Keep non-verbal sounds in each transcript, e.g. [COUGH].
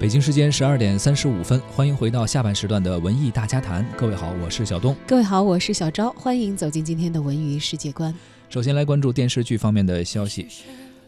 北京时间十二点三十五分，欢迎回到下半时段的文艺大家谈。各位好，我是小东。各位好，我是小昭。欢迎走进今天的文娱世界观。首先来关注电视剧方面的消息。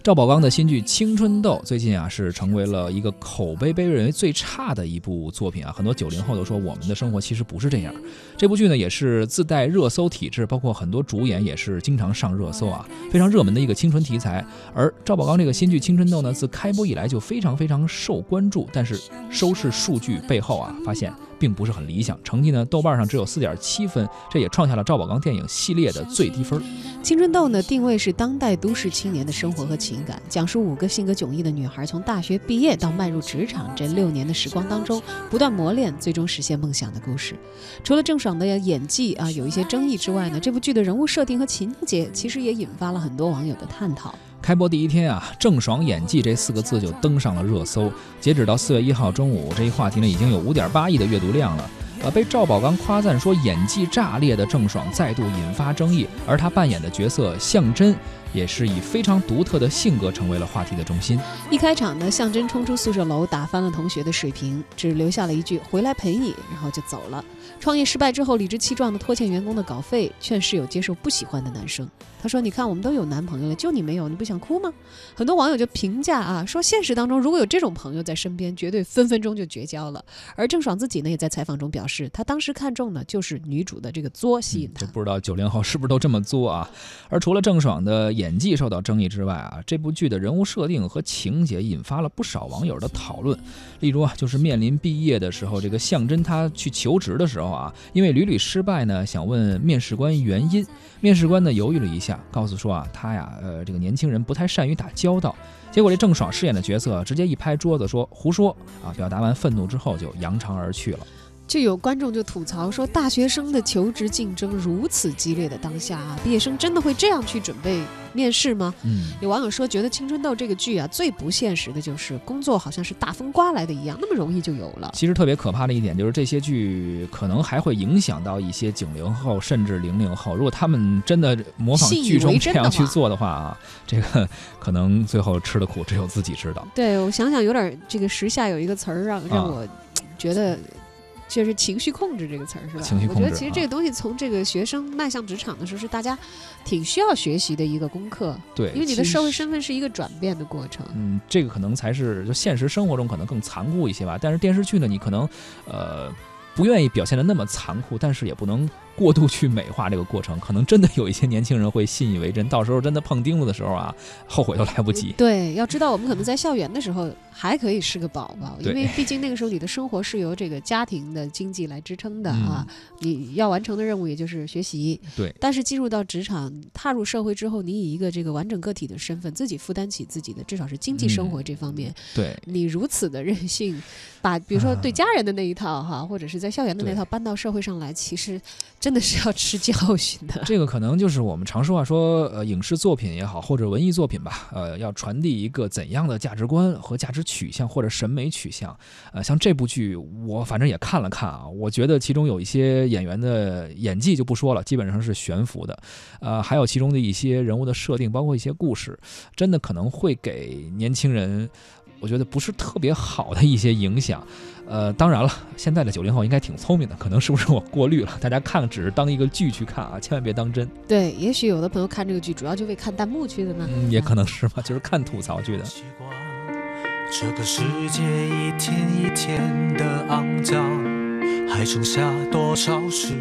赵宝刚的新剧《青春痘》最近啊是成为了一个口碑被认为最差的一部作品啊，很多九零后都说我们的生活其实不是这样。这部剧呢也是自带热搜体质，包括很多主演也是经常上热搜啊，非常热门的一个青春题材。而赵宝刚这个新剧《青春痘》呢，自开播以来就非常非常受关注，但是收视数据背后啊发现。并不是很理想，成绩呢，豆瓣上只有四点七分，这也创下了赵宝刚电影系列的最低分。青春痘呢，定位是当代都市青年的生活和情感，讲述五个性格迥异的女孩从大学毕业到迈入职场这六年的时光当中，不断磨练，最终实现梦想的故事。除了郑爽的演技啊有一些争议之外呢，这部剧的人物设定和情节其实也引发了很多网友的探讨。开播第一天啊，郑爽演技这四个字就登上了热搜。截止到四月一号中午，这一话题呢已经有五点八亿的阅读量了。呃，被赵宝刚夸赞说演技炸裂的郑爽再度引发争议，而她扮演的角色向真。也是以非常独特的性格成为了话题的中心。一开场呢，向真冲出宿舍楼，打翻了同学的水瓶，只留下了一句“回来陪你”，然后就走了。创业失败之后，理直气壮地拖欠员工的稿费，劝室友接受不喜欢的男生。他说：“你看，我们都有男朋友了，就你没有，你不想哭吗？”很多网友就评价啊，说现实当中如果有这种朋友在身边，绝对分分钟就绝交了。而郑爽自己呢，也在采访中表示，她当时看中的就是女主的这个作吸引她。不知道九零后是不是都这么作啊？而除了郑爽的演技受到争议之外啊，这部剧的人物设定和情节引发了不少网友的讨论。例如啊，就是面临毕业的时候，这个向真他去求职的时候啊，因为屡屡失败呢，想问面试官原因。面试官呢犹豫了一下，告诉说啊，他呀，呃，这个年轻人不太善于打交道。结果这郑爽饰演的角色直接一拍桌子说胡说啊！表达完愤怒之后就扬长而去了。就有观众就吐槽说，大学生的求职竞争如此激烈的当下啊，毕业生真的会这样去准备面试吗？嗯，有网友说，觉得《青春痘》这个剧啊，最不现实的就是工作好像是大风刮来的一样，那么容易就有了。其实特别可怕的一点就是，这些剧可能还会影响到一些九零后甚至零零后，如果他们真的模仿剧中这样去做的话啊，这个 [LAUGHS] 可能最后吃的苦只有自己知道。对我想想，有点这个时下有一个词儿让让我觉得。就是情绪控制这个词儿是吧？情绪控制。我觉得其实这个东西从这个学生迈向职场的时候，是大家挺需要学习的一个功课。对，因为你的社会身份是一个转变的过程。嗯，这个可能才是就现实生活中可能更残酷一些吧。但是电视剧呢，你可能呃不愿意表现的那么残酷，但是也不能。过度去美化这个过程，可能真的有一些年轻人会信以为真，到时候真的碰钉子的时候啊，后悔都来不及。对，要知道我们可能在校园的时候还可以是个宝宝，[LAUGHS] 因为毕竟那个时候你的生活是由这个家庭的经济来支撑的啊，你要完成的任务也就是学习。对。但是进入到职场、踏入社会之后，你以一个这个完整个体的身份，自己负担起自己的至少是经济生活这方面。对。你如此的任性，把比如说对家人的那一套哈，或者是在校园的那套搬到社会上来，其实。真的是要吃教训的。这个可能就是我们常说话说，呃，影视作品也好，或者文艺作品吧，呃，要传递一个怎样的价值观和价值取向或者审美取向。呃，像这部剧，我反正也看了看啊，我觉得其中有一些演员的演技就不说了，基本上是悬浮的。呃，还有其中的一些人物的设定，包括一些故事，真的可能会给年轻人。我觉得不是特别好的一些影响，呃，当然了，现在的九零后应该挺聪明的，可能是不是我过滤了？大家看只是当一个剧去看啊，千万别当真。对，也许有的朋友看这个剧主要就为看弹幕去的呢，嗯，也可能是吧，就是看吐槽去的。这个世界一天一天的肮脏，还剩下多少事？